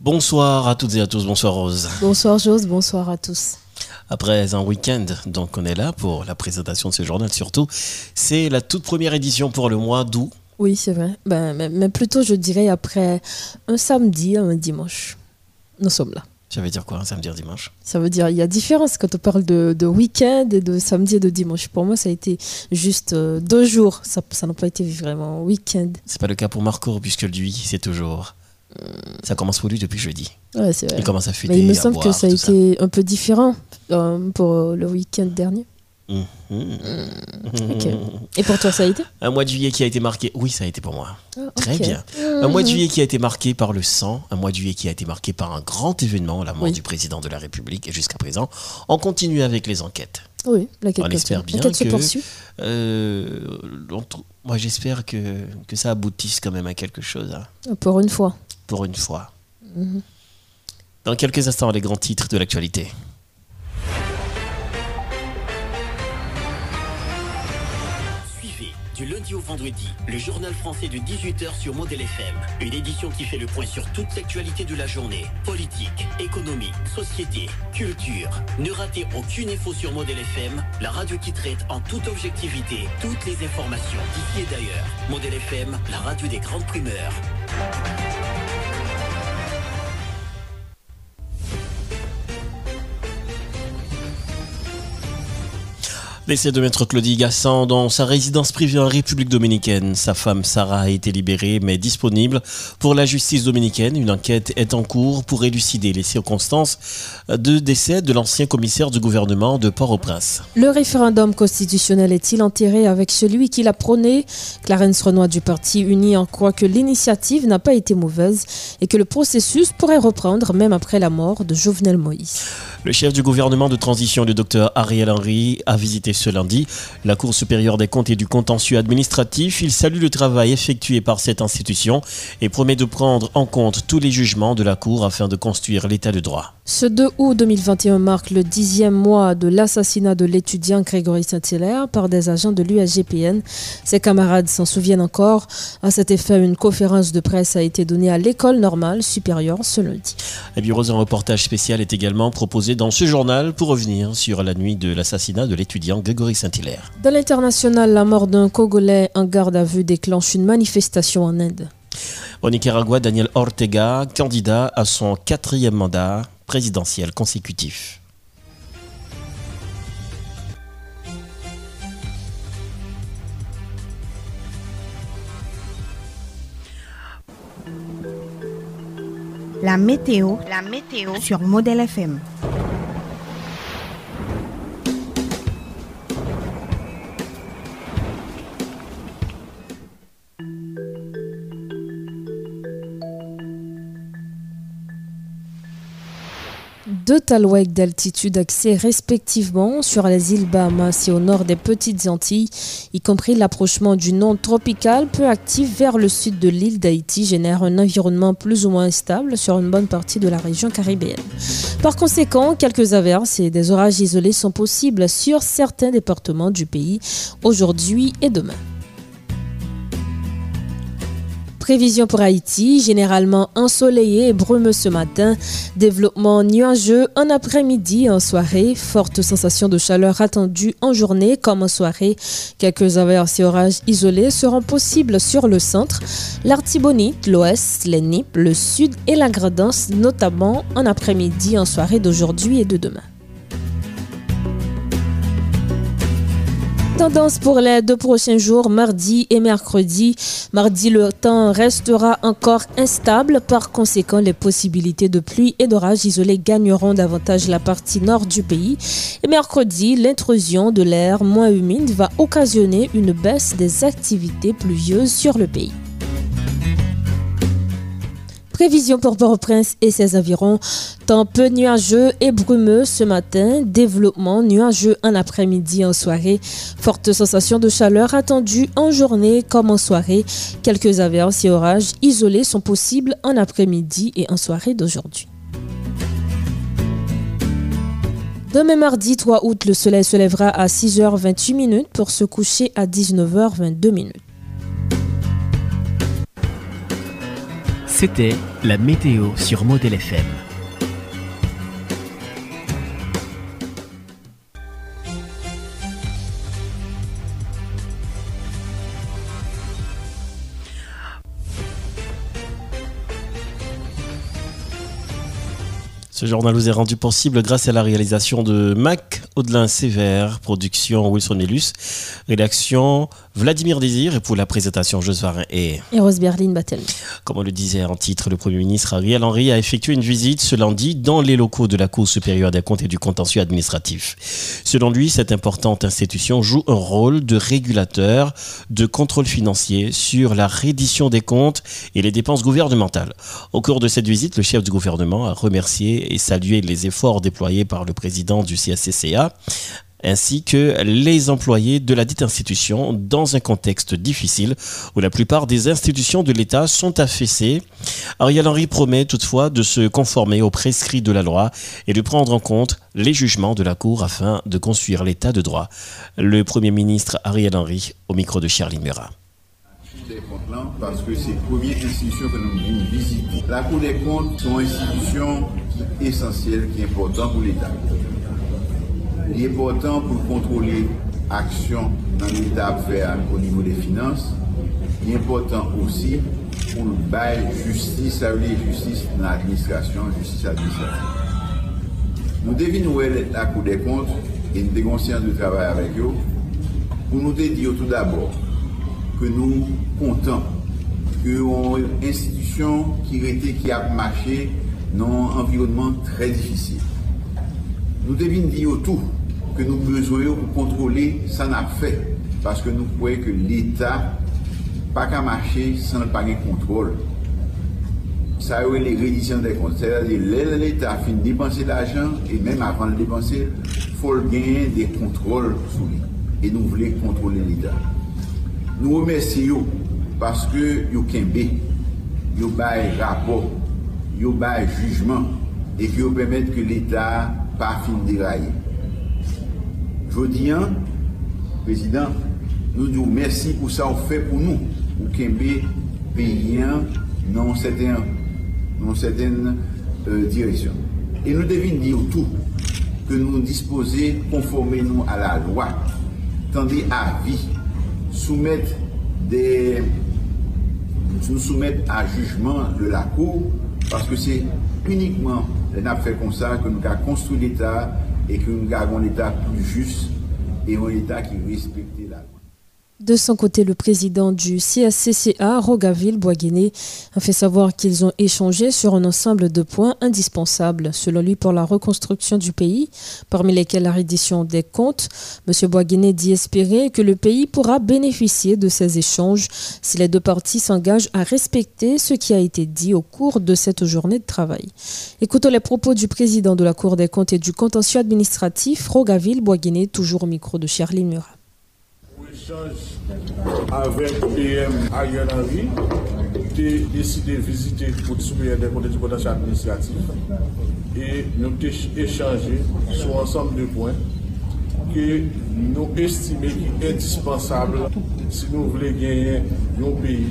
Bonsoir à toutes et à tous, bonsoir Rose. Bonsoir Jose, bonsoir à tous. Après un week-end, donc on est là pour la présentation de ce journal surtout. C'est la toute première édition pour le mois d'août. Oui, c'est vrai. Ben, mais, mais plutôt, je dirais, après un samedi, un dimanche. Nous sommes là. Ça veut dire quoi, un samedi, un dimanche? Ça veut dire, il y a différence quand on parle de, de week-end et de samedi et de dimanche. Pour moi, ça a été juste euh, deux jours. Ça ça n'a pas été vraiment week-end. C'est pas le cas pour Marco, puisque lui, c'est toujours. Ça commence pour lui depuis jeudi. Ouais, c'est vrai. Il commence à fuiter. Mais il me semble boire, que ça a été un peu différent euh, pour le week-end dernier. Mhm. Ok. Et pour toi, ça a été? Un mois de juillet qui a été marqué. Oui, ça a été pour moi. Ah, Très bien. Un mois de juillet qui a été marqué par le sang, un mois de juillet qui a été marqué par un grand événement, la mort Oui. du président de la République. Et jusqu'à présent, on continue avec les enquêtes. Oui, la On espère bien se que- Euh, on moi, j'espère que, que ça aboutisse quand même à quelque chose, hein, Pour une fois. Pour une fois. Mhm. Dans quelques instants, les grands titres de l'actualité. Suivez du lundi au vendredi le journal français de 18h sur Model FM. Une édition qui fait le point sur toute l'actualité de la journée. Politique, économie, société, culture. Ne ratez aucune info sur Model FM, la radio qui traite en toute objectivité toutes les informations d'ici et d'ailleurs. Model FM, la radio des grandes primeurs. Décès de maître Claudie Gassan dans sa résidence privée en République dominicaine. Sa femme Sarah a été libérée mais disponible pour la justice dominicaine. Une enquête est en cours pour élucider les circonstances de décès de l'ancien commissaire du gouvernement de Port-au-Prince. Le référendum constitutionnel est-il enterré avec celui qui l'a prôné? Clarence Renoir du Parti uni en croit que l'initiative n'a pas été mauvaise et que le processus pourrait reprendre même après la mort de Jovenel Moïse. Le chef du gouvernement de transition, le docteur Ariel Henry, a visité ce lundi la Cour supérieure des comptes et du contentieux administratif. Il salue le travail effectué par cette institution et promet de prendre en compte tous les jugements de la Cour afin de construire l'état de droit. Ce 2 août 2021 marque le dixième mois de l'assassinat de l'étudiant Grégory Saint-Hilaire par des agents de l'USGPN. Ses camarades s'en souviennent encore. À cet effet, une conférence de presse a été donnée à l'école normale supérieure ce lundi. Un reportage spécial est également proposé dans ce journal pour revenir sur la nuit de l'assassinat de l'étudiant Grégory Saint-Hilaire. Dans l'international, la mort d'un Congolais en garde à vue déclenche une manifestation en Inde. Au Nicaragua, Daniel Ortega, candidat à son quatrième mandat présidentiel consécutif. La météo, la météo sur Modèle FM. Deux talouettes d'altitude axées respectivement sur les îles Bahamas et au nord des Petites Antilles, y compris l'approchement d'une onde tropicale peu active vers le sud de l'île d'Haïti, génère un environnement plus ou moins instable sur une bonne partie de la région caribéenne. Par conséquent, quelques averses et des orages isolés sont possibles sur certains départements du pays aujourd'hui et demain. Prévision pour Haïti, généralement ensoleillé et brumeux ce matin. Développement nuageux en après-midi en soirée. Forte sensation de chaleur attendue en journée comme en soirée. Quelques averses et orages isolés seront possibles sur le centre, l'Artibonite, l'Ouest, les Nippes, le Sud et la Gradance, notamment en après-midi en soirée d'aujourd'hui et de demain. Tendance pour les deux prochains jours, mardi et mercredi. Mardi, le temps restera encore instable. Par conséquent, les possibilités de pluie et d'orage isolés gagneront davantage la partie nord du pays. Et mercredi, l'intrusion de l'air moins humide va occasionner une baisse des activités pluvieuses sur le pays. Prévision pour Port-au-Prince et ses environs. Temps peu nuageux et brumeux ce matin. Développement nuageux en après-midi en soirée. Forte sensation de chaleur attendue en journée comme en soirée. Quelques averses et orages isolés sont possibles en après-midi et en soirée d'aujourd'hui. Demain mardi 3 août, le soleil se lèvera à 6h28 minutes pour se coucher à 19h22 minutes. C'était la météo sur Model FM. Ce journal vous est rendu possible grâce à la réalisation de Mac Audelin Sévère, production Wilson Nellus, rédaction Vladimir Désir et pour la présentation Joseph Varin et... Et Rose Berlin Battel. Comme on le disait en titre, le Premier ministre Ariel Henry a effectué une visite ce lundi dans les locaux de la Cour supérieure des comptes et du contentieux administratif. Selon lui, cette importante institution joue un rôle de régulateur de contrôle financier sur la reddition des comptes et les dépenses gouvernementales. Au cours de cette visite, le chef du gouvernement a remercié et salué les efforts déployés par le président du CSCCA ainsi que les employés de la dite institution dans un contexte difficile où la plupart des institutions de l'État sont affaissées. Ariel Henry promet toutefois de se conformer aux prescrits de la loi et de prendre en compte les jugements de la Cour afin de construire l'État de droit. Le Premier ministre Ariel Henry au micro de Charlie Murat comptes là parce que c'est la première institution que nous voulons visiter. La Cour des comptes, c'est une institution qui est essentielle, qui est importante pour l'État. Il est important pour contrôler l'action dans l'État faire au niveau des finances. Il est important aussi pour le bail justice, ça veut dire justice dans l'administration, justice administrative. Nous devinons la Cour des comptes et nous avons de travail avec eux pour nous dire tout d'abord ke nou kontan ke yon institisyon ki rete ki ap mache nan environman tre difisil. Nou devin di yo tou ke nou bezoyo pou kontrole sa na fe, paske nou pouye ke l'Etat pa ka mache san pa gen kontrol. Sa yo e le redisyon de kont, se la de l'Etat fin depanse l'ajan, e menm avan l'depanse, fol gen de kontrol sou li. E nou vle kontrole l'Etat. Nou remersi yo, paske yo kenbe, yo baye rapor, yo baye jujman, e ki yo pwemet ke l'Etat pa fin diraye. Jodi an, prezident, nou dou mersi pou sa ou fe pou nou, ou kenbe peyen nan seten, nan seten euh, direksyon. E nou devin di ou tou, ke nou dispose konforme nou a la lwa, tande a vi, soumettre des, nous soumettre à jugement de la Cour parce que c'est uniquement les nappes fait comme ça que nous avons construit l'État et que nous avons un État plus juste et un État qui respecte De son côté, le président du CSCCA, Rogaville Boisguené, a fait savoir qu'ils ont échangé sur un ensemble de points indispensables, selon lui, pour la reconstruction du pays, parmi lesquels la reddition des comptes. M. Boisguené dit espérer que le pays pourra bénéficier de ces échanges si les deux parties s'engagent à respecter ce qui a été dit au cours de cette journée de travail. Écoutons les propos du président de la Cour des comptes et du contentieux administratif, Rogaville Boisguené, toujours au micro de Charlie Murat échange avec PM Ariel Henry, qui a décidé de visiter pour supérieur des côtés du potage administratif et nous échanger sur ensemble de points que nous estimons qu'il est indispensable si nous voulons gagner nos pays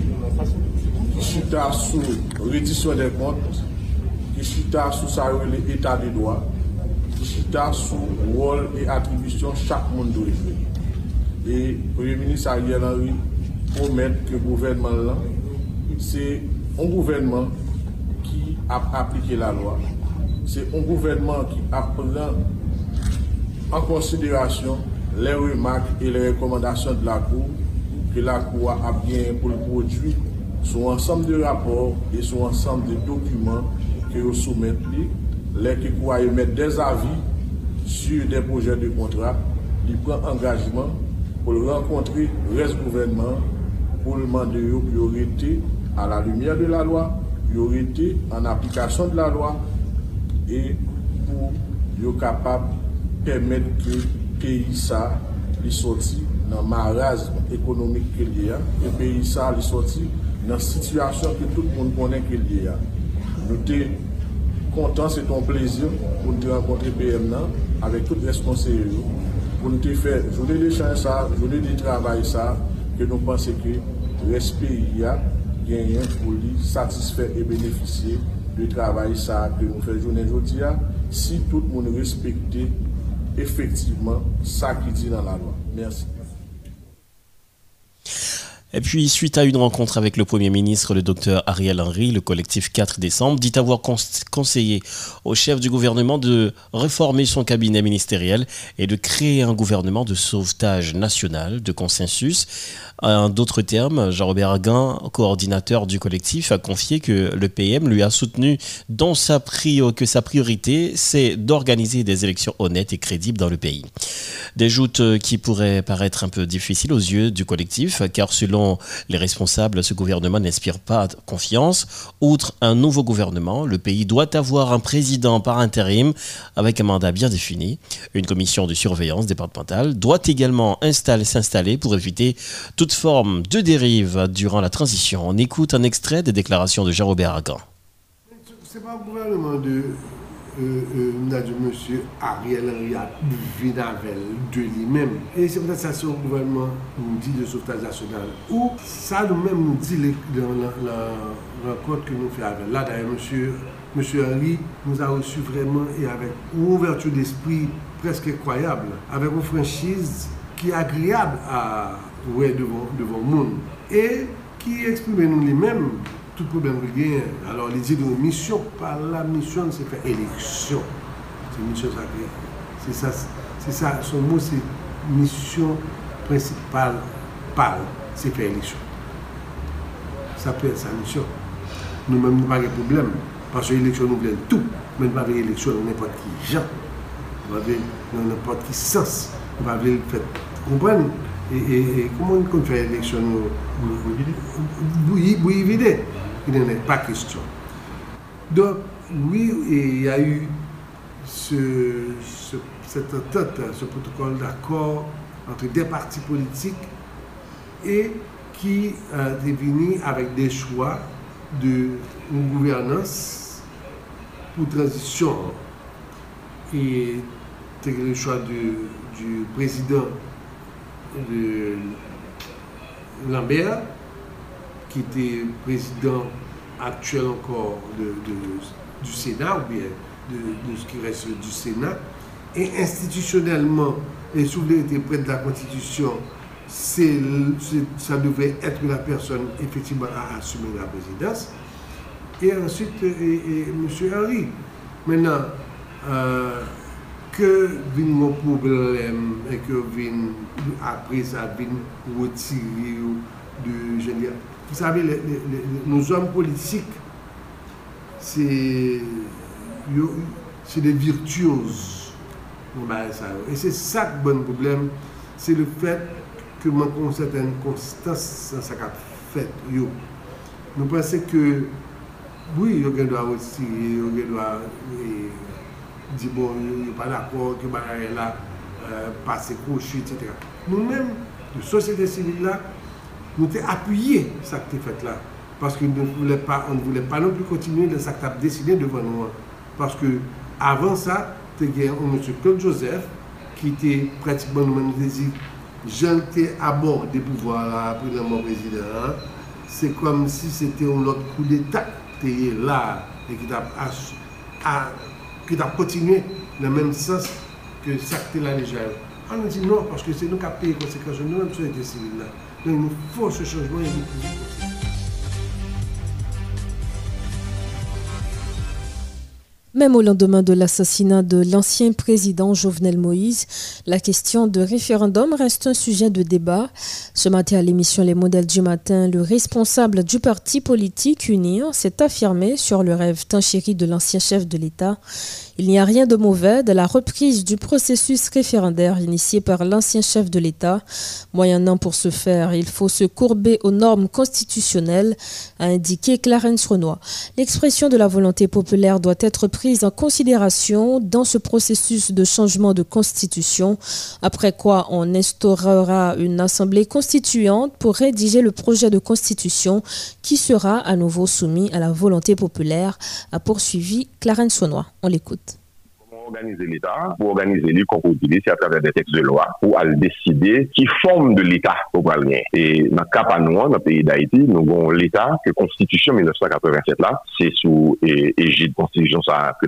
qui chuta sous reddition des comptes, qui chuta sous sa l'état des droits, qui chuta sous rôle et attribution chaque monde de E Premier Ministre Ariel Henry promet ke gouvernement lan, se on gouvernement ki ap aplike la lwa. Se on gouvernement ki ap pren an konsiderasyon le remak e le rekomandasyon de la kou, ke la kou ap gen pou l'prodwi sou ansam de rapor e sou ansam de dokumen ke yo soumet li, le ke kou a emet des avi sur de proje de kontrak, li pren engajman pou l renkontri res gouvenman pou l mande yo priorite a la lumiè de la loi, priorite an aplikasyon de la loi e pou yo kapab permèt ke peyi sa li soti nan marazm ekonomik ke li ya, e peyi sa li soti nan situasyon ke tout moun konen ke li ya. Nou te kontan, se ton plezyon pou te renkontre PM nan avèk tout responseyo pou nou te fè jounè de chan sa, jounè de travay sa, ke nou panse ke respe ya genyen pou li satisfè e benefisye de travay sa ke nou fè jounè joudi ya, si tout moun respekte efektiveman sa ki di nan la lwa. Mersi. Et puis, suite à une rencontre avec le Premier ministre, le docteur Ariel Henry, le collectif 4 décembre dit avoir conseillé au chef du gouvernement de réformer son cabinet ministériel et de créer un gouvernement de sauvetage national de consensus. En d'autres termes, Jean-Robert Aguin, coordinateur du collectif, a confié que le PM lui a soutenu dans que sa priorité, c'est d'organiser des élections honnêtes et crédibles dans le pays. Des joutes qui pourraient paraître un peu difficiles aux yeux du collectif, car selon les responsables, ce gouvernement n'inspire pas confiance. Outre un nouveau gouvernement, le pays doit avoir un président par intérim avec un mandat bien défini. Une commission de surveillance départementale doit également s'installer pour éviter toute forme de dérive durant la transition. On écoute un extrait des déclarations de Jean-Robert Agan. C'est pas le gouvernement de euh, euh, monsieur Ariel Henry a de lui-même. Et c'est peut-être ça, le gouvernement nous dit de sauvetage national. Ou ça nous-mêmes nous dit dans la, rencontre que nous faisons avec. Là, d'ailleurs, monsieur, monsieur Henry nous a reçu vraiment et avec une ouverture d'esprit presque incroyable, avec une franchise qui est agréable à ouais, devant, devant le monde et qui exprime nous lui-même tout problème rien. Alors, il dit de mission, par la mission, c'est faire élection. C'est mission sacrée. C'est ça, c'est ça, son mot, c'est mission principale, par, c'est faire élection. Ça peut être sa mission. Nous-mêmes, nous n'avons pas de problème. Parce que l'élection, nous voulons tout. Mais nous n'avons pas d'élection dans n'importe qui gens. Nous avons dans n'importe sens. Nous avons fait. Vous comprenez et, comment on fait l'élection Oui, oui, évidemment. Il n'en est pas question. Donc, oui, il y a eu ce, cette entente, ce protocole d'accord entre des partis politiques et qui a défini avec des choix de gouvernance pour transition. Et le choix du président de Lambert, qui était président actuel encore du Sénat, ou bien de, ce qui reste du Sénat, et institutionnellement, et sous était près de la Constitution, ça devait être la personne effectivement à assumer la présidence. Et ensuite, M. Henry. Maintenant, euh, ke vin mwen problem e ke vin apre sa vin wotiri ou de jen diya. Vous savez, les, les, les, nos hommes politiques, c'est des virtuoses. Bon, et c'est ça le bon problème, c'est le fait que nous avons certaine constance dans ce qu'a fait. Nous pensons que, oui, il y a des droits aussi, il y a des droits... di bon, yo pa d'akor, ke bagay la euh, pase kouchi, etc. Nou men, de sosyete sivil la, nou te apuyye sa ki te fet la. Paske nou voulè pa, an voulè pa nou pli kontinuye le sa ki tap desine devan nou an. Paske avan sa, te gen an M. Claude Joseph, ki te pratikman nou men nou te zi, jan te abor de pouvoi la, pou nan moun prezident, se kom si se te an lot kou de tak, te ye la, e ki tap as, a, qui a continué dans le même sens que ça la légère. On a dit non, parce que c'est nous qui avons payé les conséquences nous-mêmes sur les civils. Donc il nous faut ce changement et Même au lendemain de l'assassinat de l'ancien président Jovenel Moïse, la question de référendum reste un sujet de débat. Ce matin à l'émission Les modèles du matin, le responsable du parti politique UNIR s'est affirmé sur le rêve tant chéri de l'ancien chef de l'État. Il n'y a rien de mauvais de la reprise du processus référendaire initié par l'ancien chef de l'État. Moyennant pour ce faire, il faut se courber aux normes constitutionnelles, a indiqué Clarence Renoir. L'expression de la volonté populaire doit être prise en considération dans ce processus de changement de constitution, après quoi on instaurera une assemblée constituante pour rédiger le projet de constitution qui sera à nouveau soumis à la volonté populaire, a poursuivi Clarence Renoir. On l'écoute organiser l'État, pour organiser les composés, c'est à travers des textes de loi, pour aller décider qui forme de l'État au Palien. Et dans le cas nous, dans le pays d'Haïti, nous avons l'État que Constitution 1987 là, c'est sous égide Constitution ça que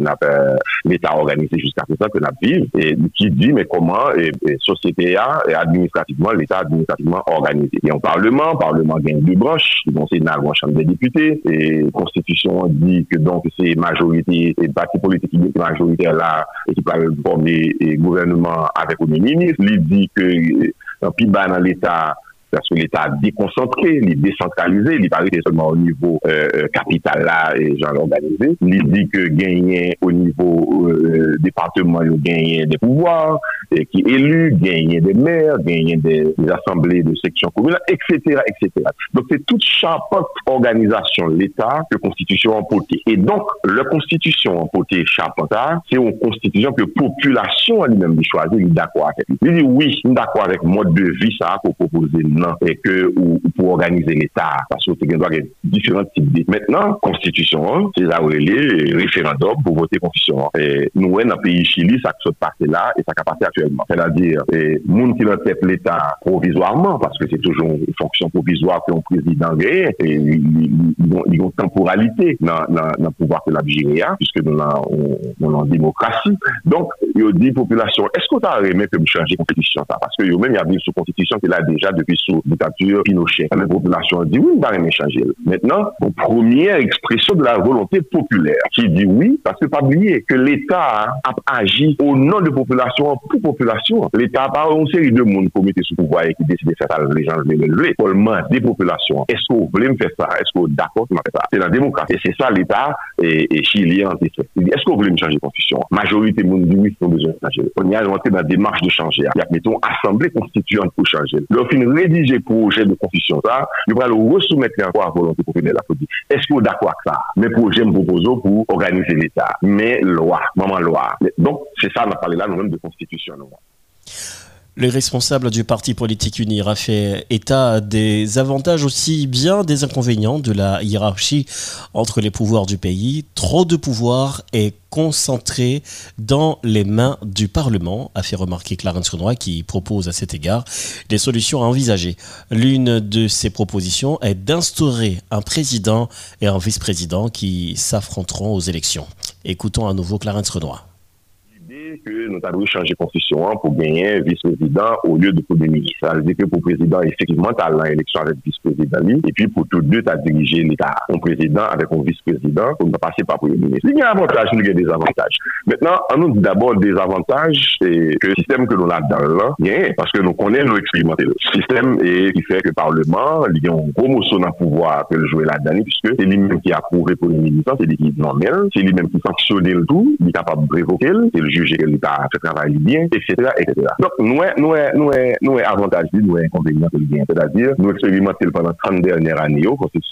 l'État organisé jusqu'à présent que nous vivons, et qui dit mais comment et, société a et administrativement l'État administrativement organisé. Il y a un Parlement, Parlement gagne deux branches, le Sénat, la Chambre des députés, et Constitution dit que donc c'est majorité, et parti politique qui est majoritaire là, ki pal forme gouvernement avek ou de minis, li di ke euh, pi ba nan l'Etat parce que l'État déconcentré, il est décentralisé, il paraît seulement au niveau euh, euh, capital là et genre organisé. Il dit que gagner au niveau euh, département, il gagne des pouvoirs, et qui élu, gagner des maires, gagner des, assemblées de sections communales, etc., etc. Donc c'est toute chapeau organisation l'État que Constitution a porté. Et donc, la Constitution porté ça, c'est une Constitution que la population elle-même choisit, d'accord avec. Il dit oui, d'accord avec le mode de vie ça pour proposer nan e ke ou, ou pou organize l'Etat. Paso te gen do a gen diferent tip di. Mètnen, konstitisyon, se la ou elè, referandom pou vote konstitisyon. Nou wè nan peyi Chili, sa ki sot pase la, e sa ka pase aktuelman. Fè la dir, moun ki nan tep l'Etat provisoirman, paske se toujoun fonksyon provisoire ki yon prezident gè, yon temporalite nan pouvoir ke la Bijiria, puisque nou nan demokrasi. Donk, yo di populasyon, esko ta remè ke mi chanje konstitisyon ta? Paske yo mèm yabil sou konstitisyon ki la deja depi sou dictature Pinochet. La population dit oui, on va changer. Maintenant, première expression de la volonté populaire qui dit oui, parce que pas oublier que l'État a agi au nom de la population pour population. L'État n'a pas une série de monde mettre sous pouvoir et qui décide de faire ça, les gens veulent lever. Des populations. Est-ce que vous voulez me faire ça? Est-ce que vous d'accord faire ça? C'est la démocratie. C'est ça l'État et, et chilien Est-ce que vous voulez me changer de constitution? Majorité monde dit oui, ils ont besoin de changer. On y a inventé la démarche de changer. Il y a, mettons, assemblée constituante pour changer. Rédiger projet de constitution ça, nous allons resoumettre encore à volonté populaire la Est-ce que vous d'accord avec ça? Mes projets me proposent pour organiser l'État. Mais loi, maman loi. Donc, c'est ça, on a parlé là, nous-mêmes de constitution. Le responsable du parti politique UNIR a fait état des avantages aussi bien des inconvénients de la hiérarchie entre les pouvoirs du pays. Trop de pouvoir est concentré dans les mains du Parlement, a fait remarquer Clarence Renoir qui propose à cet égard des solutions à envisager. L'une de ces propositions est d'instaurer un président et un vice-président qui s'affronteront aux élections. Écoutons à nouveau Clarence Renoir que nous avons changé constitution hein, pour gagner un vice-président au lieu de premier ministre. Ça veut dire que pour le président, effectivement, tu as l'élection avec vice-président. Et puis pour tous deux, tu as dirigé l'État. Un président avec un vice-président pour ne pas passer par premier ministre. Il y a un avantage, il y a des avantages. Maintenant, on nous d'abord des avantages, c'est que le système que l'on a dans là, parce que nous connaissons, nous expérimenté le système et qui fait que le Parlement, il y a une promotion d'un pouvoir que le jouer là-dedans, puisque c'est lui-même qui a approuvé le ministre, c'est lui qui nommé, c'est lui-même qui sanctionne le tout, il est capable de révoquer, c'est le juge l'État fait travail bien, etc., etc. Donc, nous, nous, nous, nous, avantage, nous, inconvénient de bien. C'est-à-dire, nous expérimentons pendant 30 dernières années, au Constitution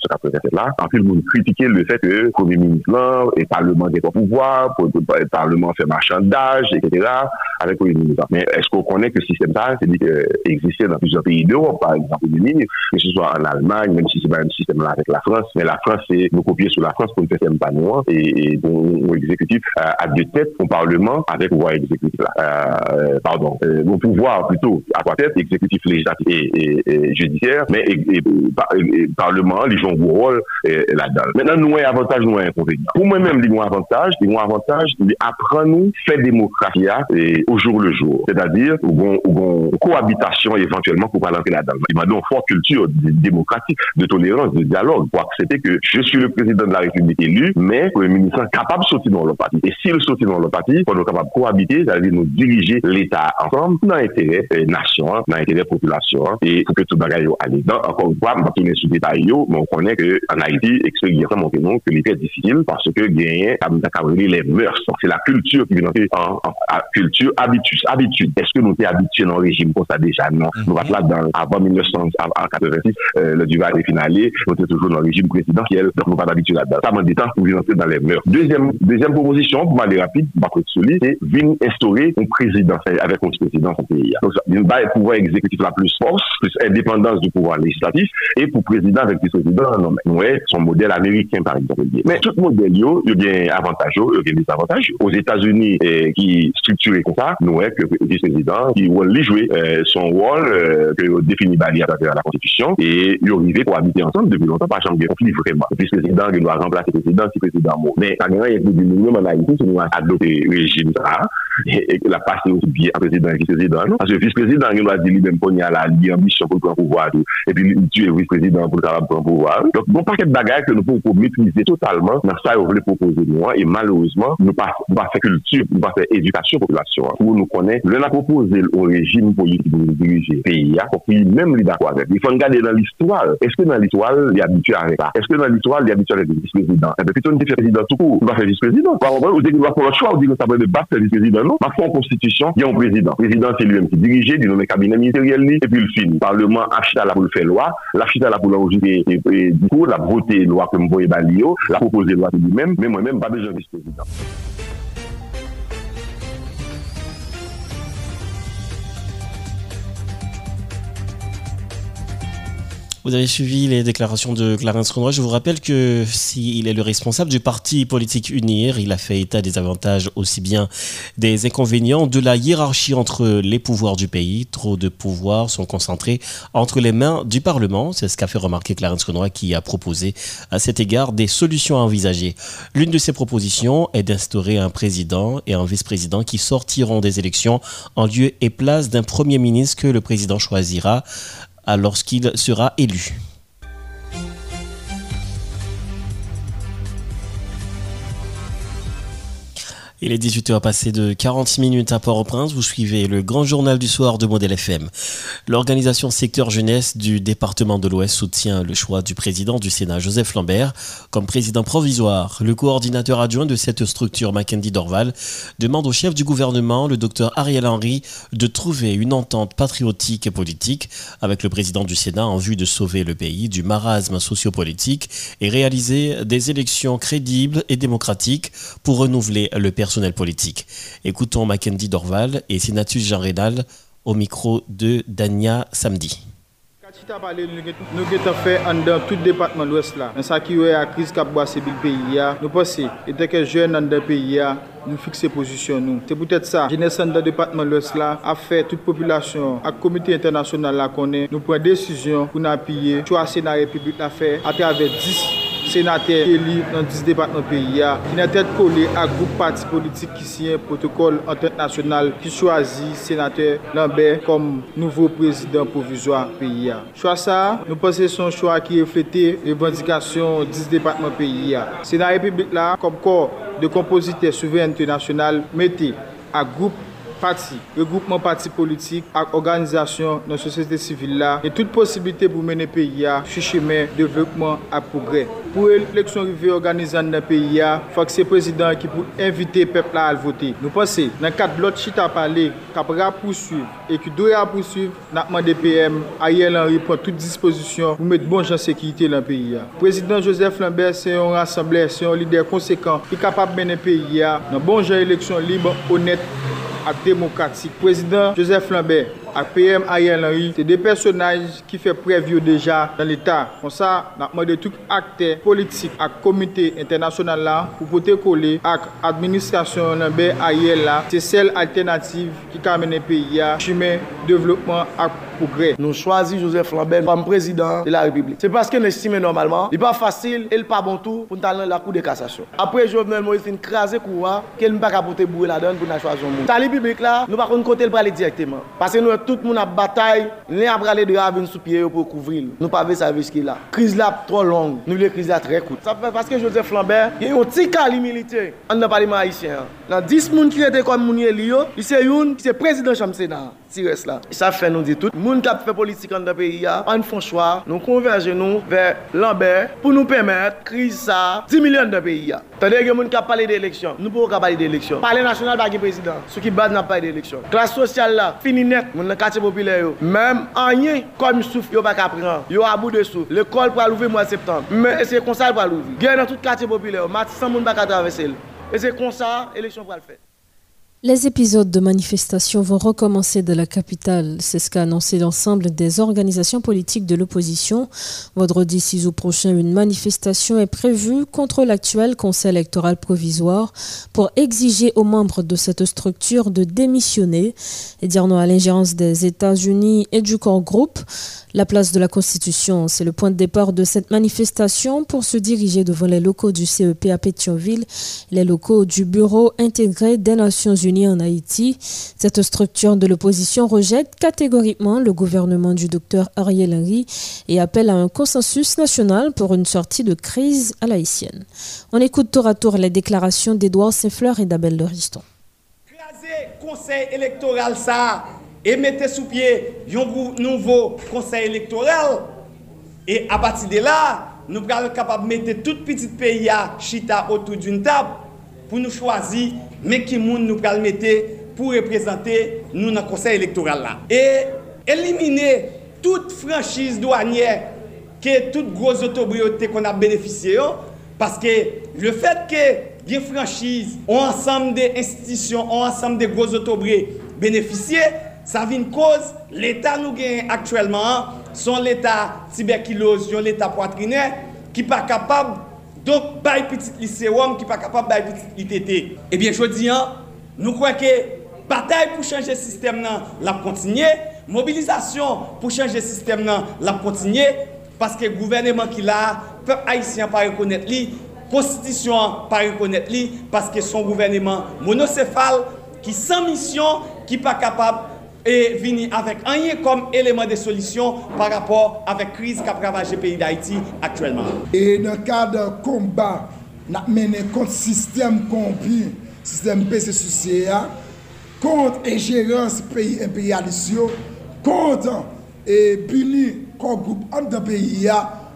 là, en plus, nous critiquer le fait que le Premier ministre, là, et le Parlement pas pouvoir, le Parlement fait marchandage, etc., avec le Premier ministre. Mais est-ce qu'on connaît que ce système là, c'est dit que dans plusieurs pays d'Europe, par exemple, que ce soit en Allemagne, même si c'est pas un système là avec la France, mais la France, c'est nous copier sur la France pour ne faire pas nous, et, et donc, exécutif à deux têtes, au Parlement, avec pouvoir exécutif euh, pardon, euh, mon pouvoir plutôt à quoi tête, exécutif, législatif et, judiciaire, mais et, parlement, ils jouent un rôle là-dedans. Maintenant, nous avons avantage, nous avons inconvénient. Pour moi-même, ils ont avantage, ils ont avantage, ils apprennent faire démocratie et au jour le jour. C'est-à-dire, ou une cohabitation éventuellement pour parler là-dedans. Il m'a donné une forte culture démocratique, de tolérance, de dialogue, pour accepter que je suis le président de la République élu, mais le ministre capable de sortir dans le parti. Et s'il sortit dans le parti, on est capable cohabiter, c'est-à-dire nous diriger l'État ensemble dans l'intérêt euh, nation, dans l'intérêt population, et pour que tout le monde aille dans. Encore une fois, on va tourner sur les détails, mais on connaît qu'en Haïti, expérience montre non que l'État est difficile parce que gagner, les mœurs. C'est la culture qui vient en, en, culture habitude. Habitude. Est-ce que nous sommes habitués dans le régime comme ça déjà? Non. Nous sommes là dans, avant 1986, euh, le Duval est finalé. Nous sommes toujours dans le régime présidentiel. Donc, nous sommes pas d'habitude là-dedans. Ça m'a dit temps pour entrer dans les mœurs. Deuxième, deuxième proposition, pour m'aller rapide, c'est venir instaurer un président avec un président dans pays. Donc, il va le pouvoir exécutif la plus force, plus indépendance du pouvoir législatif, et pour président avec le président, non, son modèle américain, par exemple. Mais tout modèle, il y a bien avantageux, il y a des avantages. Aux États-Unis, eh, qui structuré comme ça, nous, que le vice-président, qui va jouer euh, son rôle, euh, que défini travers la Constitution, et il arrivé pour habiter ensemble depuis longtemps, par exemple, conflit vraiment. Le vice-président, il doit remplacer le président, si le président mort. Mais, ça n'a rien de minimum en Haïti, si nous adopté le régime ça, la pase ou biye a prezident ki prezident nou. Ase vice-prezident gen wadi li menm poni a la li ambisyon pou pran pouvoar tou. E pi li tue vice-prezident pou karab pran pouvoar. Donk bon paket bagay ke nou pou pou mitrize totalman nan sa yo vle propoze nou an. E malouzman nou pa fe kultur, nou pa fe edukasyon populasyon an. Pou nou konen, lè la propoze ou rejim politik nou dirije peyi a, pou ki menm li da kwa zek. Li fon gade nan l'histoire. Eske nan l'histoire li abitue arek a? Eske nan l'histoire li abitue arek vice-prezident? Ebe, pito nou te fe prezident tout kou. Nou va fe vice-prezident. Ou le que le vice-président, non? Parfois, en constitution, il y a un président. Le président, c'est lui-même qui dirige, il nomme cabinet ministériel, et puis il finit. Le Parlement, achète là pour le faire loi, l'achète là pour l'enregistrer, et du coup, la voter loi comme vous voyez, la proposer loi de lui-même, mais moi-même, pas besoin de vice-président. Vous avez suivi les déclarations de Clarence Conroy. Je vous rappelle que s'il est le responsable du parti politique Unir, il a fait état des avantages aussi bien des inconvénients de la hiérarchie entre les pouvoirs du pays. Trop de pouvoirs sont concentrés entre les mains du Parlement. C'est ce qu'a fait remarquer Clarence Conroy qui a proposé à cet égard des solutions à envisager. L'une de ses propositions est d'instaurer un président et un vice-président qui sortiront des élections en lieu et place d'un premier ministre que le président choisira lorsqu'il sera élu. Il est 18h passé de 40 minutes à Port-au-Prince. Vous suivez le grand journal du soir de Modèle FM. L'organisation secteur jeunesse du département de l'Ouest soutient le choix du président du Sénat, Joseph Lambert, comme président provisoire. Le coordinateur adjoint de cette structure, Mackenzie Dorval, demande au chef du gouvernement, le docteur Ariel Henry, de trouver une entente patriotique et politique avec le président du Sénat en vue de sauver le pays du marasme sociopolitique et réaliser des élections crédibles et démocratiques pour renouveler le personnel personnel politique. Écoutons Mackenzie Dorval et Sénatus Jean Rédal au micro de Dania samedi. Nous avons fait dans tout le département de l'Ouest. Dans ce qui est la crise qui a bossé le pays, nous pensons que que jeunes dans le pays, nous fixons position. Nous. C'est peut-être ça. Jeunesse dans le département de l'Ouest a fait toute la population, le comité international la connaît. Nous prenons des décisions pour nous appuyer. Choix la République l'a fait à travers 10 senatèr eli nan 10 debatman peyi ya, ki nan tèt kole ak goup pati politik ki siyen protokol entente nasyonal ki chwazi senatèr Lambert kom nouvo prezident provizwa peyi ya. Chwa sa, nou pase son chwa ki reflete revendikasyon 10 debatman peyi ya. Senat republik la, kom kor de kompozite souverènte nasyonal mette ak goup pati, regroupman pati politik ak organizasyon nan sosyete sivil la e tout posibilite pou mene peyi ya sou cheme devlopman ak progre. Pou eleksyon rive organizan nan peyi ya, fak se prezident ki pou invite pepla al vote. Nou pase, nan kat blot chita pale, kap rap pousuiv e ki do rap pousuiv nakman DPM, a ye lan ripon tout disposisyon pou met bon jan sekirite lan peyi ya. Prezident Joseph Lambert se yon rassemble, se yon lider konsekant ki kapap mene peyi ya nan bon jan eleksyon libe, honet, démocratique. Président Joseph Lambert ak PM Ariel Henry, se de personaj ki fe prevyo deja nan l'Etat. Kon sa, nan mwen de tout akte politik ak komite internasyonal la pou pote kole ak administrasyon nan be Ariel la, se sel alternatif ki kamene peyi ya chime, devlopman ak progrès. Nous choisissons Joseph Lambert comme président de la République. C'est parce qu'on estime normalement, il n'est pas facile et pas bon tour pour aller la Cour de cassation. Après, Jovenel Moïse a crasé courant, qu'il ne peut pas capoter bourré la donne pour nous choisir le monde. La République là, nous ne pouvons pas côté le parler directement. Parce que nous sommes tout le monde a bataille, avons bralé de ravine sous pied pour couvrir. Nous pas ça avec ce qu'il a. Crise là trop longue, nous la crise là très courte. Ça fait parce que Joseph Lambert, il y a un petit cas militaire en parlement haïtien. Dans 10 personnes qui étaient comme Mounier Lio, il c'est une qui président de Sénat. ti res la. Sa fè nou di tout. Moun kap fè politik an da peyi ya, an fon chwa, nou konverje nou ver l'Ambert pou nou pèmèt kriz sa 10 milyon da peyi ya. Tande gen moun kap pale de eleksyon. Nou pou kap pale de eleksyon. Pale nasyonal bagi prezident. Sou ki bad nan pale de eleksyon. Klas sosyal la, fini net, moun nan kate popile yo. Mèm anye, kom souf yo baka pran. Yo abou de souf. L'ekol pral ouve mwa septembre. Mè ese konsal pral ouve. Gen nan tout kate popile yo. Mat san moun baka travesse l. Ese konsal, eleksyon pral fè. Les épisodes de manifestation vont recommencer de la capitale. C'est ce qu'a annoncé l'ensemble des organisations politiques de l'opposition. Vendredi 6 août prochain, une manifestation est prévue contre l'actuel Conseil électoral provisoire pour exiger aux membres de cette structure de démissionner et dire non à l'ingérence des États-Unis et du corps groupe. La place de la Constitution, c'est le point de départ de cette manifestation pour se diriger devant les locaux du CEP à Pétionville, les locaux du Bureau intégré des Nations Unies en Haïti. Cette structure de l'opposition rejette catégoriquement le gouvernement du docteur Ariel Henry et appelle à un consensus national pour une sortie de crise à l'haïtienne. On écoute tour à tour les déclarations d'Edouard Saint-Fleur et d'Abel de Riston. conseil électoral ça et mettez sous pied un nouveau conseil électoral. Et à partir de là, nous sommes capables de mettre tout petit pays à chita autour d'une table pour nous choisir, mais qui nous mettre pour représenter nous dans le conseil électoral là. Et éliminer toute franchise douanière que toute grosse autobriauté qu'on a bénéficié parce que le fait que les franchises ont ensemble des institutions, ont ensemble des grosses autobriautés bénéficié, ça vient cause, l'État nous gagne actuellement, son l'État tuberculose, l'État poitrinaire, qui pas capable, Donk bay pitit li serum ki pa kapap bay pitit li tete. Ebyen jodi an, nou kwa ke batay pou chanje sistem nan la kontinye, mobilizasyon pou chanje sistem nan la kontinye, paske gouvernement ki la, pep haisyen pa rekonet li, konstitisyon pa rekonet li, paske son gouvernement monosefal ki san misyon ki pa kapap et venir avec rien comme élément de solution par rapport à la crise qui a ravagé le pays d'Haïti actuellement. Et dans le cadre de combat, nous mené contre le système corrompu, le système PCCA, contre l'ingérence pays impérialiste, contre et puni contre groupe entre pays,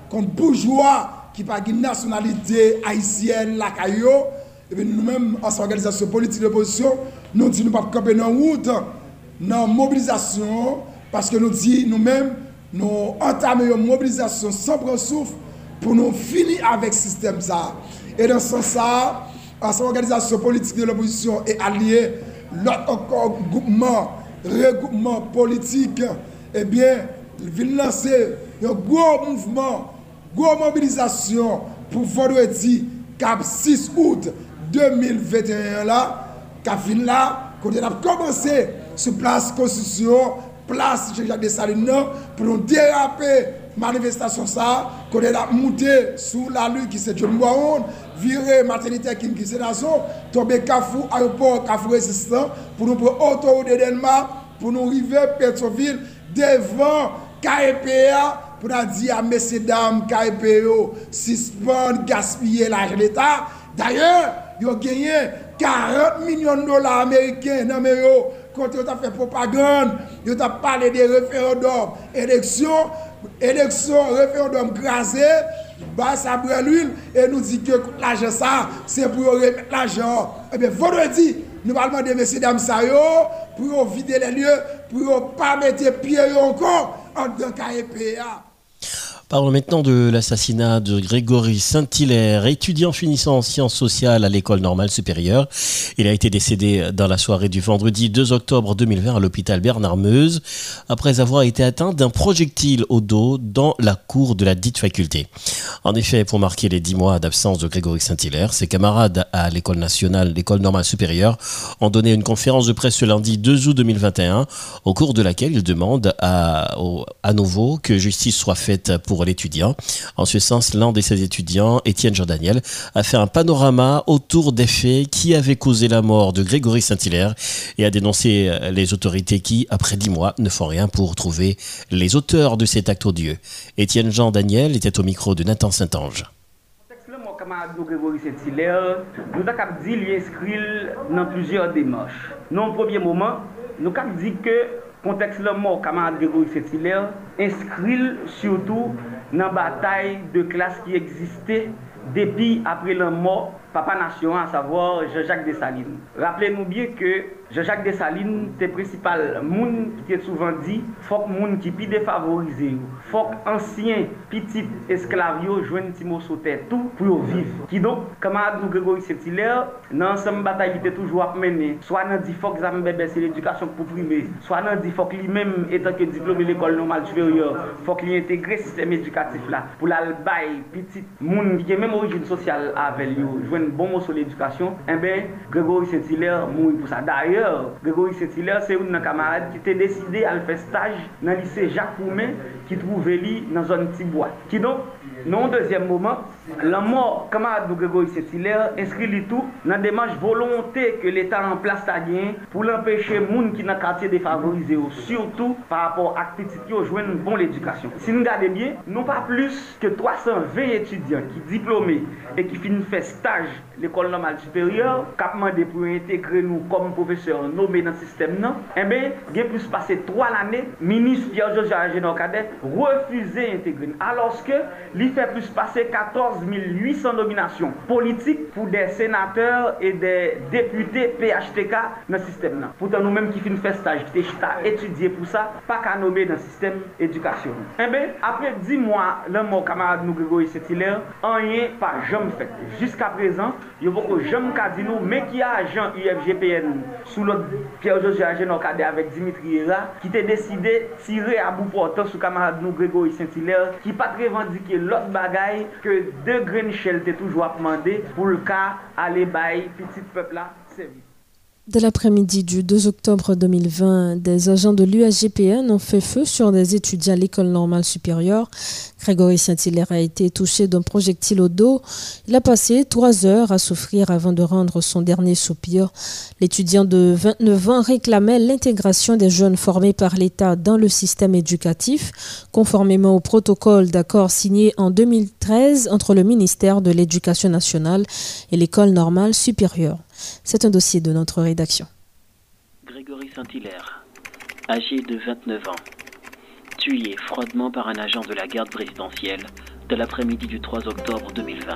contre bourgeois qui n'a pas une nationalité haïtienne, la caillot, et bien nous-mêmes, en organisation politique de l'opposition, nous disons nous ne pouvons pas camper dans la route. nan mobilizasyon, paske nou di nou men, nou entame yon mobilizasyon san prensouf pou nou fini avèk sistem sa. E dan san sa, an san organizasyon politik de l'oposisyon e alye lot ankon goupman, regoupman politik, ebyen, vil lanse yon gwo mouvman, gwo mobilizasyon pou vendredi kap 6 out 2021 la, kap fin la, konten ap komanse sou plas konstitusyon, plas Jejak Desaline nan, pou nou derape manifestasyon sa, kone la moutè sou la lu ki se John Mwaon, vire maternite kim ki se nason, tobe kafou aropor, kafou resistant, pou nou pre oto ou de Denmark, pou nou rive Petroville, devan KEPA, pou nou di a mesye dam KEPO, sispan, gaspye laj l'Etat, d'ayor, yo genye 40 milyon dola Ameriken nan me yo, kote yo ta fe propagande, yo ta pale de referendum, eleksyon, eleksyon, referendum krasè, ba sabre l'huil, e nou di ke koute l'aje sa, se pou yo remet l'aje an. Ebe, vendredi, nou palman de mesi dam sa yo, pou yo vide le lye, pou yo pa mette pie yo ankon, an de KEPA. Parlons maintenant de l'assassinat de Grégory Saint-Hilaire, étudiant finissant en sciences sociales à l'école normale supérieure. Il a été décédé dans la soirée du vendredi 2 octobre 2020 à l'hôpital Bernard-Meuse après avoir été atteint d'un projectile au dos dans la cour de la dite faculté. En effet, pour marquer les dix mois d'absence de Grégory Saint-Hilaire, ses camarades à l'école nationale, l'école normale supérieure, ont donné une conférence de presse ce lundi 2 août 2021 au cours de laquelle ils demandent à, à nouveau que justice soit faite pour l'étudiant. En ce sens, l'un de ses étudiants, Étienne Jean-Daniel, a fait un panorama autour des faits qui avaient causé la mort de Grégory Saint-Hilaire et a dénoncé euh, les autorités qui, après dix mois, ne font rien pour trouver les auteurs de cet acte odieux. Étienne Jean-Daniel était au micro de Nathan Saint-Ange. Contexte le mort, Grégory Saint-Hilaire, inscrit surtout dans la bataille de classe qui existait depuis après la mort papa nation, à savoir Jean-Jacques Dessalines. Rappelez-nous bien que Jean-Jacques Dessalines, te principal moun ki te souvan di, fok moun ki pi defavorize yo, fok ansyen pitit esklavyo jwen ti mou sote tou pou yo viv. Ki donk, kama adou Gregory Septiler, nan sem batay ki te toujou ap mene, swa nan di fok zan bebe se l'edukasyon pou prime, swa nan di fok li menm etan ke diplome l'ekol normal superior, fok li entegre sistem edukatif la, pou la l'bay pitit moun ki menm orijin sosyal avel yo, jwen bon mou so l'edukasyon, eh enbe Gregory Septiler moun pou sa. Darye, Grégory Saint-Hilaire, c'est un camarade qui était décidé à faire stage dans le lycée Jacques Poumet, qui trouvait lui dans un petit bois. Qui donc, non deuxième moment, la mort camarade Grégory Saint-Hilaire inscrit le tout dans démarche volonté que l'État en place a gagné pour l'empêcher les gens qui dans quartier défavorisé surtout par rapport à petits qui ont une bonne éducation. Si nous regardons bien, non pas plus que 320 étudiants qui diplômés et qui finissent faire stage l'école normale supérieure, qui ont demandé pour intégrer nous comme professeurs nommés dans le système non. Eh bien, il a plus passé trois l'année, ministre Pierre-Joseph Cadet refusait d'intégrer alors que il fait plus passer 14 14800 nominasyon politik pou de senateur e de depute PHTK nan sistem nan. Poutan nou menm ki fin fè staj, ki te chita etudye pou sa, pa ka nomè nan sistem edukasyon. Ebe, apre 10 mwa, lè mò kamarad nou Gregory Setiler, anye pa jom fèt. Jiska prezan, yo voko jom kadino, men ki a ajan UFGPN sou lot Pierre-José Agen okade avèk Dimitri Hera, ki te deside tire a bou portan sou kamarad nou Gregory Setiler, ki pat revandike lot bagay ke de Green Shell te toujwa pmande pou lka ale bay pitit pepla servis. Dès l'après-midi du 2 octobre 2020, des agents de l'USGPN ont fait feu sur des étudiants à l'école normale supérieure. Grégory Saint-Hilaire a été touché d'un projectile au dos. Il a passé trois heures à souffrir avant de rendre son dernier soupir. L'étudiant de 29 ans réclamait l'intégration des jeunes formés par l'État dans le système éducatif, conformément au protocole d'accord signé en 2013 entre le ministère de l'Éducation nationale et l'école normale supérieure. C'est un dossier de notre rédaction. Grégory Saint-Hilaire, âgé de 29 ans, tué froidement par un agent de la garde présidentielle de l'après-midi du 3 octobre 2020.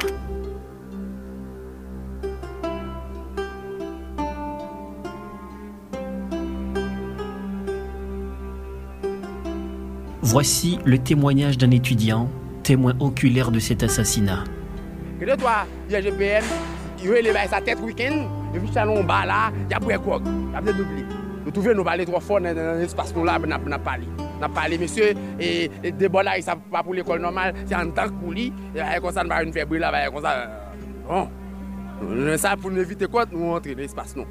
Voici le témoignage d'un étudiant, témoin oculaire de cet assassinat. Yo e levay sa tet wiken, yo vi chalon ba la, ya pou ekog, ya pou dubli. Yo touve nou bale tro fon nan espas nou la, nan pali. Nan pali, mesye, e debo la, sa pa pou l'ekol normal, se an tank pou li, e konsan ba yon febri la, e konsan, bon. Nou sa pou nou evite kwa, nou entre nan espas nou.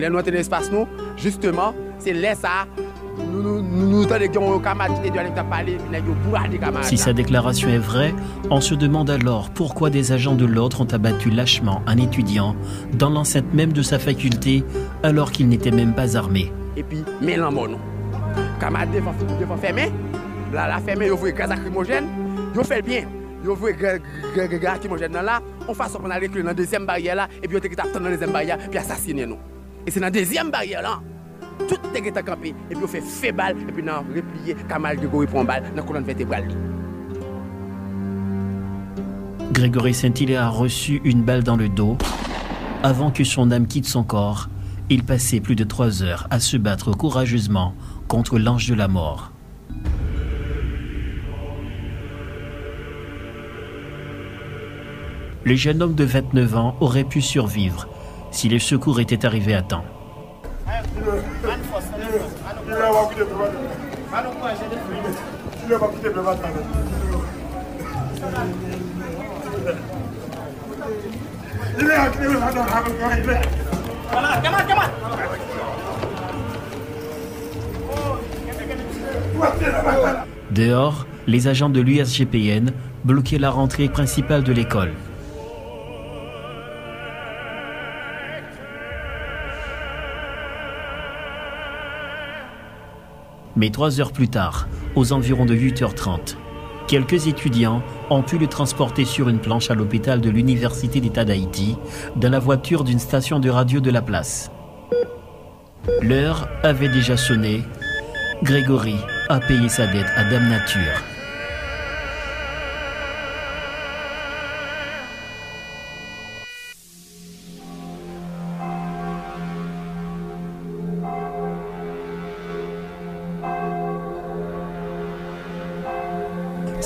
Le nou entre nan espas nou, justeman, se lè sa, Si sa déclaration est vraie, on se demande alors pourquoi des agents de l'ordre ont abattu lâchement un étudiant dans l'enceinte même de sa faculté alors qu'il n'était même pas armé. Et puis, mais non. Camarade devant fermer, là, la fermer, ils gaz lacrymogène, ils fait bien. Ils ouvrent gaz lacrymogène là, on fait ça qu'on a dans la deuxième barrière là, et puis on a dans la deuxième barrière, puis assassiner nous. Et c'est dans la deuxième barrière là. Tout campé et puis on fait fait balle et puis non replié Kamal Grégory prend balle dans la colonne vertébrale. Grégory Saint-Hilaire a reçu une balle dans le dos. Avant que son âme quitte son corps, il passait plus de trois heures à se battre courageusement contre l'ange de la mort. Le jeune homme de 29 ans aurait pu survivre si les secours étaient arrivés à temps. Dehors, les agents de l'USGPN bloquaient la rentrée principale de l'école. Mais trois heures plus tard, aux environs de 8h30, quelques étudiants ont pu le transporter sur une planche à l'hôpital de l'Université d'État d'Haïti, dans la voiture d'une station de radio de la place. L'heure avait déjà sonné Grégory a payé sa dette à Dame Nature.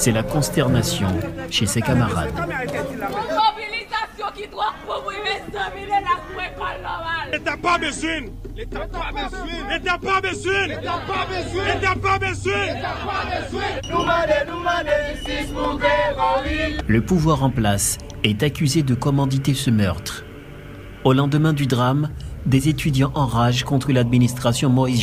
C'est la consternation chez ses camarades. L'État pas besoin. L'État pas besoin. L'État pas besoin. L'État pas besoin. L'État pas besoin. Le pouvoir en place est accusé de commanditer ce meurtre. Au lendemain du drame, des étudiants en rage contre l'administration Moïse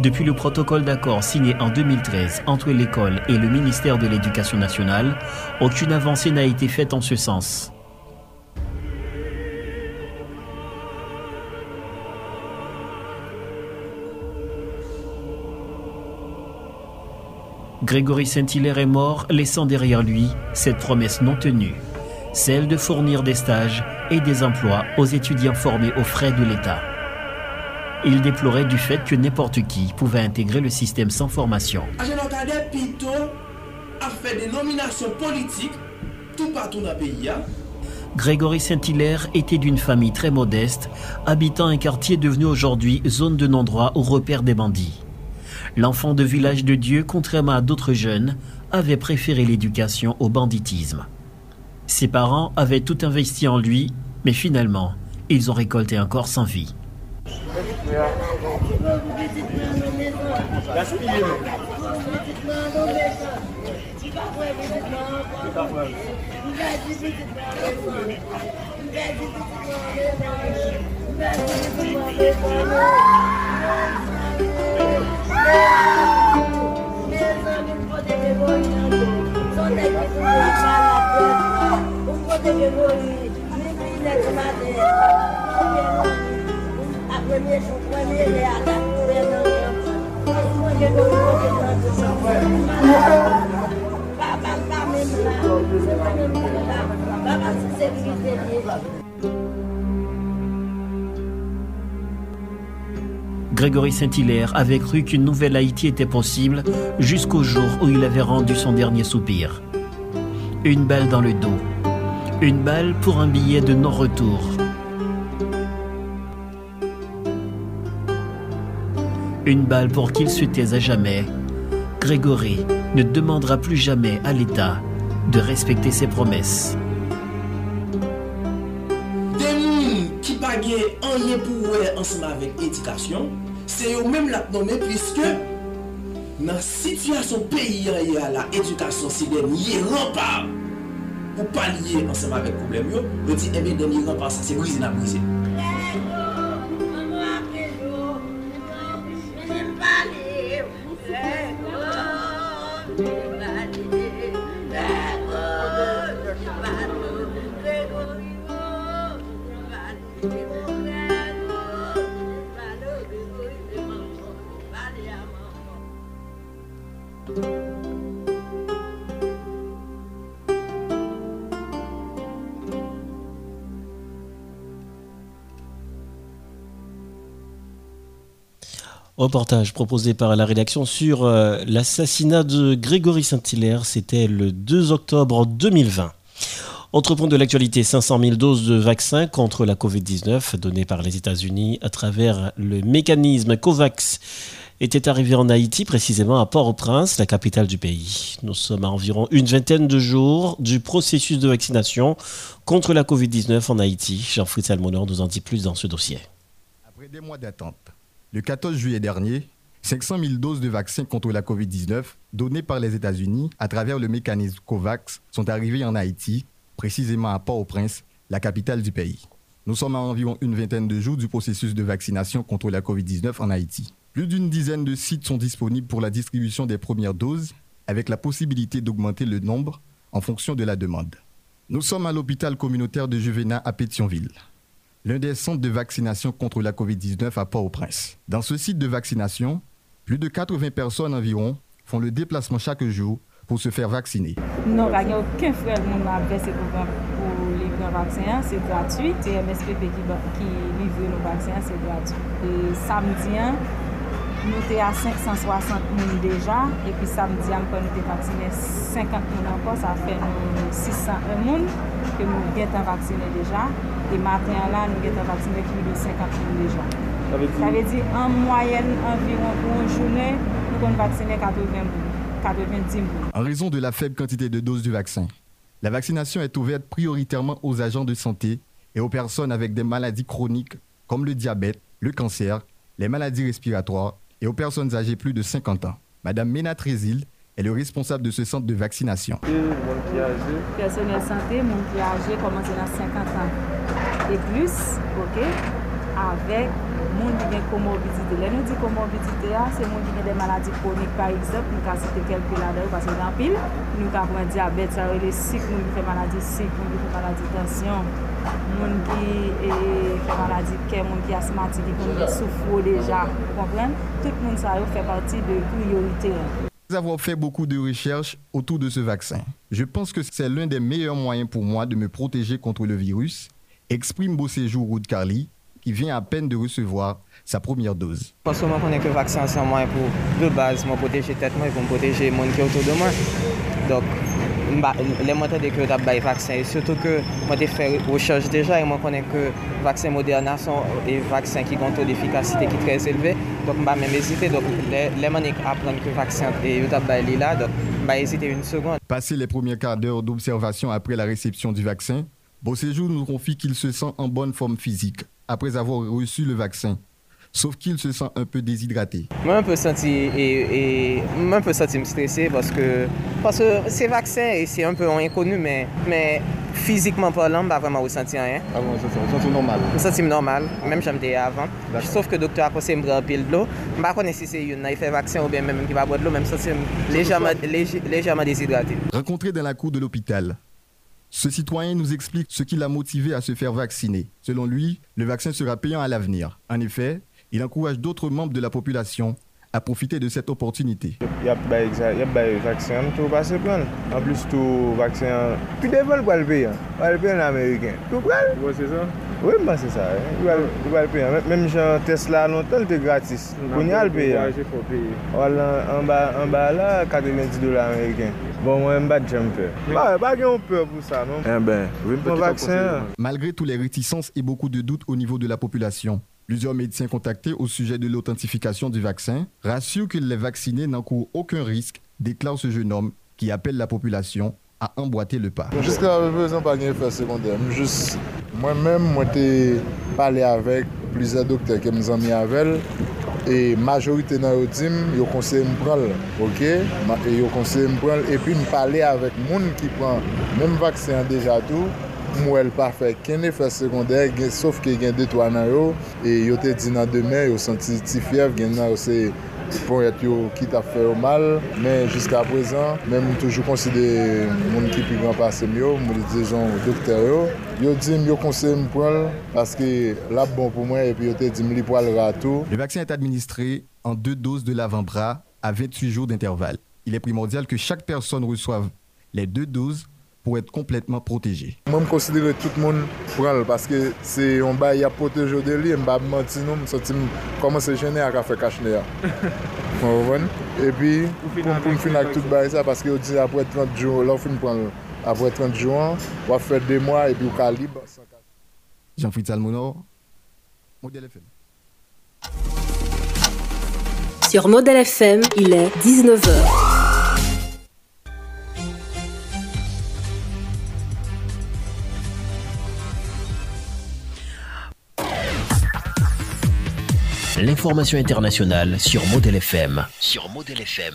Depuis le protocole d'accord signé en 2013 entre l'école et le ministère de l'Éducation nationale, aucune avancée n'a été faite en ce sens. Grégory Saint-Hilaire est mort, laissant derrière lui cette promesse non tenue, celle de fournir des stages et des emplois aux étudiants formés aux frais de l'État. Il déplorait du fait que n'importe qui pouvait intégrer le système sans formation. Agent Cadet Pito a fait des nominations politiques tout partout dans le pays. Grégory Saint-Hilaire était d'une famille très modeste, habitant un quartier devenu aujourd'hui zone de non-droit au repère des bandits. L'enfant de village de Dieu, contrairement à d'autres jeunes, avait préféré l'éducation au banditisme. Ses parents avaient tout investi en lui, mais finalement, ils ont récolté un corps sans vie. Tu veux Grégory Saint-Hilaire avait cru qu'une nouvelle Haïti était possible jusqu'au jour où il avait rendu son dernier soupir. Une balle dans le dos. Une balle pour un billet de non-retour. Une balle pour qu'il se taise à jamais. Grégory ne demandera plus jamais à l'État de respecter ses promesses. Des moun qui pa gen anye pou wè ensemble avec éducation, c'est eux même la nommé puisque dans situation pays an y a la éducation c'est dernier rempart pour pallier ensemble avec problème yo, yo dit eh bien dernier rempart ça c'est briser na briser. Reportage proposé par la rédaction sur euh, l'assassinat de Grégory Saint-Hilaire. C'était le 2 octobre 2020. Autre point de l'actualité, 500 000 doses de vaccins contre la Covid-19 données par les États-Unis à travers le mécanisme COVAX étaient arrivées en Haïti, précisément à Port-au-Prince, la capitale du pays. Nous sommes à environ une vingtaine de jours du processus de vaccination contre la Covid-19 en Haïti. Jean-Fritz Almonor nous en dit plus dans ce dossier. Après des mois d'attente, le 14 juillet dernier, 500 000 doses de vaccins contre la COVID-19 données par les États-Unis à travers le mécanisme COVAX sont arrivées en Haïti, précisément à Port-au-Prince, la capitale du pays. Nous sommes à environ une vingtaine de jours du processus de vaccination contre la COVID-19 en Haïti. Plus d'une dizaine de sites sont disponibles pour la distribution des premières doses avec la possibilité d'augmenter le nombre en fonction de la demande. Nous sommes à l'hôpital communautaire de Juvénat à Pétionville, l'un des centres de vaccination contre la COVID-19 à Port-au-Prince. Dans ce site de vaccination, plus de 80 personnes environ font le déplacement chaque jour pour se faire vacciner. Non, il a aucun frais pour verser pour livrer un vaccin, c'est gratuit. C'est MSPP qui, livre nos vaccins, c'est gratuit. Et samedi, nous sommes à 560 personnes déjà. Et puis samedi, nous avons vacciné 50 personnes encore. Ça fait 601 personnes que nous avons vacciné déjà. Et matin, là, nous avons vacciné plus de 50 personnes déjà. Ça veut dire en moyenne environ pour une journée, nous avons vacciné 80 personnes. En raison de la faible quantité de doses du vaccin, la vaccination est ouverte prioritairement aux agents de santé et aux personnes avec des maladies chroniques comme le diabète, le cancer, les maladies respiratoires et aux personnes âgées plus de 50 ans. Madame Ménat Trésil est le responsable de ce centre de vaccination. Personnel santé, mon qui âgé commence à 50 ans et plus, ok, avec moun ki gen komorbidite. Lè nou di komorbidite a, se moun ki gen de maladi kronik par exemple, nou ka site kelke la de, pasè dan pil, nou ka pwen diabet, sa ou le sik, moun ki fè maladi sik, moun ki fè maladi tensyon, moun ki fè maladi ke, moun ki asmati, ki kon gen soufou deja, kompren? Tout moun sa ou fè parti de priorite. Nous avons fait beaucoup de recherches autour de ce vaccin. Je pense que c'est l'un des meilleurs moyens pour moi de me protéger contre le virus, exprime beau séjour Ruth Carly, qui vient à peine de recevoir sa première dose. Parce que moi, je connais que le vaccin, c'est un moyen pour, de base, me protéger tête moi et pour me protéger les gens qui autour de moi. Donc, les moyens de que tu as vaccin, et surtout que moi, j'ai fait recherche déjà et moi, je connais que le vaccin Moderna sont des vaccins qui ont un taux d'efficacité qui est très élevé. Donc, je ne même hésiter. Donc, les, les apprennent que le vaccin est là, donc je vais hésiter une seconde. Passer les premiers quarts d'heure d'observation après la réception du vaccin, Beau Séjour nous confie qu'il se sent en bonne forme physique après avoir reçu le vaccin. Sauf qu'il se sent un peu déshydraté. Moi, un peu senti et, et un peu senti stressé parce que parce que c'est vaccin et c'est un peu inconnu, mais mais physiquement parlant, je pas vraiment ressenti rien. Ah bon, ça sent normal. Je senti normal, même j'étais avant. Sauf que le docteur a de me prendre pile de l'eau. Je ne sais pas si c'est une fait vaccin ou bien même qui va boire de l'eau, même ça c'est légèrement, légèrement déshydraté. Rencontré dans la cour de l'hôpital, ce citoyen nous explique ce qui l'a motivé à se faire vacciner. Selon lui, le vaccin sera payant à l'avenir. En effet, il encourage d'autres membres de la population à profiter de cette opportunité. Il y a des vaccins, tout va se prendre. En plus, tout vaccin, puis des vols pour le payer. le payer en américain. Tout prend. Oui, c'est ça. Oui, bah, c'est ça. Il va le payer. Même Jean Tesla, longtemps, c'était gratis. On y a le payer. En bas là, 90 dollars américains. Bon, moi, je ne jumper. Pas pas peur pour ça, non Eh ben, oui, vaccin. Malgré toutes les réticences et beaucoup de doutes au niveau de la population, Plusieurs médecins contactés au sujet de l'authentification du vaccin rassurent que les vaccinés n'encourent aucun risque, déclare ce jeune homme qui appelle la population à emboîter le pas. Jusqu'à présent, pas d'effet secondaire. Juste, moi-même, moi, j'ai parlé avec plusieurs docteurs qui m'ont mis avec et majorité dans le team, ils de prendre, ok? Et ils conseillé de prendre et puis me parler avec gens qui prend même vaccin déjà tout Mwèl pa fè ken efè sekondè, sauf ke gen detwa nan yo, e yo te di nan demè, yo senti ti fyev, gen nan yo se pon yat yo kit a fè yo mal, men jiska prezan, men moun toujou konside moun ki pi gran pasè myo, moun li dijon doktè yo, yo di m yo konside m pou al, paske la bon pou mwen, epi yo te di m li pou al rato. Le vaccin est administré en deux doses de l'avant-bras à 28 jours d'intervalle. Il est primordial que chaque personne reçoive les deux doses pour être complètement protégé. Moi, je considère tout le monde prendre parce que c'est un bail à protéger de lui, je ne mentir je sens comment c'est gêné à faire cacher. Et puis pour me finir avec tout bail ça parce que dit après 30 jours, là prendre après 30 jours, on va faire deux mois et puis au calibre. Jean-Philippe Salmonor, Modèle FM. Sur Modèle FM, il est 19h. L'information internationale sur Model FM. Sur Model FM.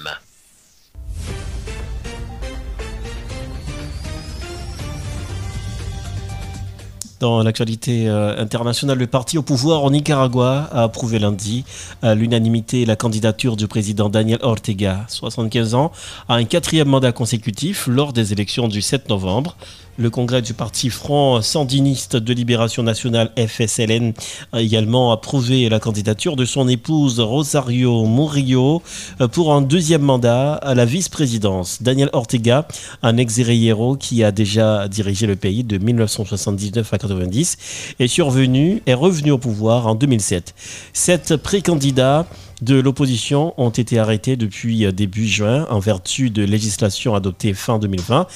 Dans l'actualité euh, internationale, le parti au pouvoir en Nicaragua a approuvé lundi à l'unanimité la candidature du président Daniel Ortega, 75 ans, à un quatrième mandat consécutif lors des élections du 7 novembre. Le congrès du parti Front Sandiniste de Libération Nationale FSLN a également approuvé la candidature de son épouse Rosario Murillo pour un deuxième mandat à la vice-présidence. Daniel Ortega, un ex-guerrillero qui a déjà dirigé le pays de 1979 à 90, est survenu, est revenu au pouvoir en 2007. Sept précandidats de l'opposition ont été arrêtés depuis euh, début juin en vertu de législation adoptée fin 2020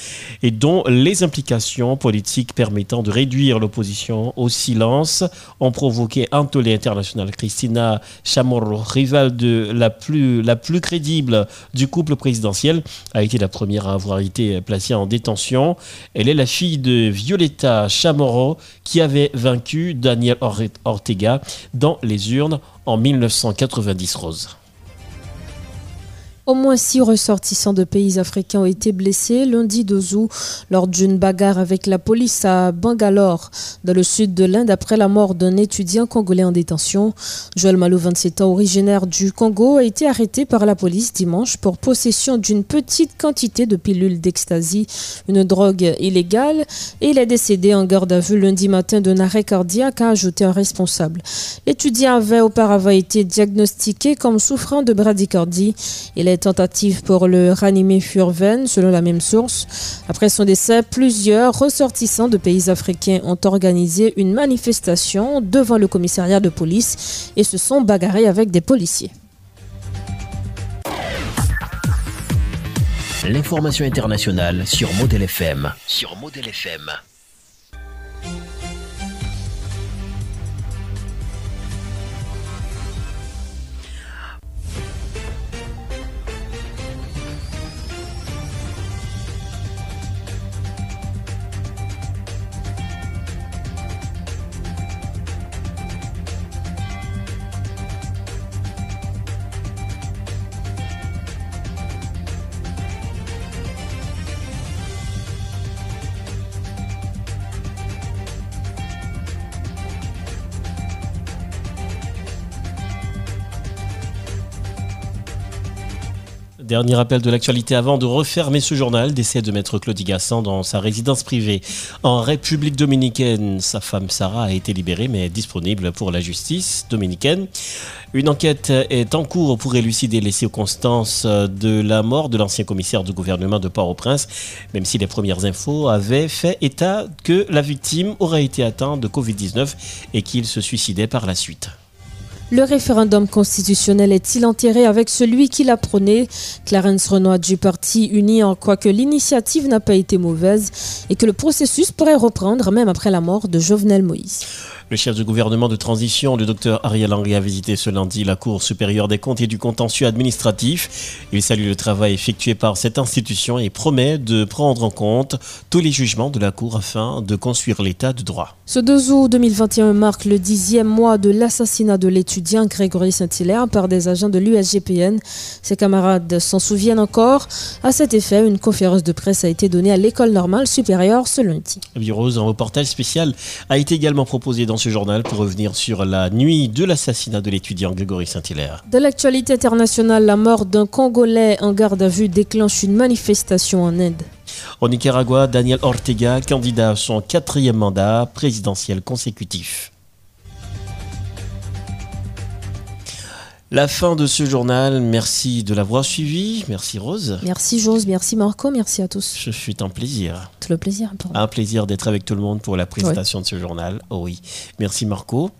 et dont les implications politiques permettant de réduire l'opposition au silence ont provoqué un tollé international. Christina Chamorro, rivale de la plus, la plus crédible du couple présidentiel, a été la première à avoir été placée en détention. Elle est la fille de Violeta Chamorro qui avait vaincu Daniel Ortega dans les urnes en 1990 Rose. Au moins six ressortissants de pays africains ont été blessés lundi 12 août lors d'une bagarre avec la police à Bangalore, dans le sud de l'Inde, après la mort d'un étudiant congolais en détention. Joël Malou, 27 ans, originaire du Congo, a été arrêté par la police dimanche pour possession d'une petite quantité de pilules d'ecstasy, une drogue illégale, et il est décédé en garde à vue lundi matin d'un arrêt cardiaque, a ajouté un responsable. L'étudiant avait auparavant été diagnostiqué comme souffrant de bradycardie. Tentatives pour le ranimer furent vaines, selon la même source. Après son décès, plusieurs ressortissants de pays africains ont organisé une manifestation devant le commissariat de police et se sont bagarrés avec des policiers. L'information internationale sur Model. Dernier rappel de l'actualité avant de refermer ce journal. Décès de maître Claude Gassan dans sa résidence privée en République dominicaine. Sa femme Sarah a été libérée mais est disponible pour la justice dominicaine. Une enquête est en cours pour élucider les circonstances de la mort de l'ancien commissaire du gouvernement de Port-au-Prince, même si les premières infos avaient fait état que la victime aurait été atteinte de Covid-19 et qu'il se suicidait par la suite. Le référendum constitutionnel est-il enterré avec celui qui l'a prôné? Clarence Renoir du parti uni en croit que l'initiative n'a pas été mauvaise et que le processus pourrait reprendre même après la mort de Jovenel Moïse. Le chef du gouvernement de transition, le docteur Ariel Henry, a visité ce lundi la Cour supérieure des comptes et du contentieux administratif. Il salue le travail effectué par cette institution et promet de prendre en compte tous les jugements de la Cour afin de construire l'état de droit. Ce 2 août 2021 marque le dixième mois de l'assassinat de l'étudiant Grégory Saint-Hilaire par des agents de l'USGPN. Ses camarades s'en souviennent encore. À cet effet, une conférence de presse a été donnée à l'école normale supérieure ce lundi. Virose, un reportage spécial a été également proposé dans ce journal pour revenir sur la nuit de l'assassinat de l'étudiant Grégory Saint-Hilaire. De l'actualité internationale, la mort d'un Congolais en garde à vue déclenche une manifestation en Inde. Au Nicaragua, Daniel Ortega, candidat à son quatrième mandat présidentiel consécutif. La fin de ce journal, merci de l'avoir suivi, merci Rose. Merci Jose, merci Marco, merci à tous. Ce fut un plaisir. Tout le plaisir. Un plaisir d'être avec tout le monde pour la présentation de ce journal. Oh oui, merci Marco.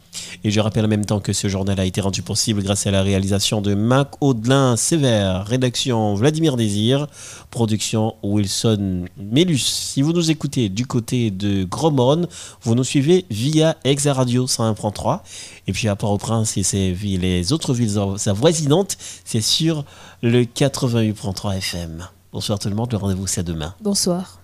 Et je rappelle en même temps que ce journal a été rendu possible grâce à la réalisation de Mac Audelin Sévère, rédaction Vladimir Désir, production Wilson Mélus. Si vous nous écoutez du côté de Gromone, vous nous suivez via Exa Radio 101.3. Et puis à Port-au-Prince et les autres villes avoisinantes, c'est sur le 88.3 FM. Bonsoir tout le monde, le rendez-vous c'est demain. Bonsoir.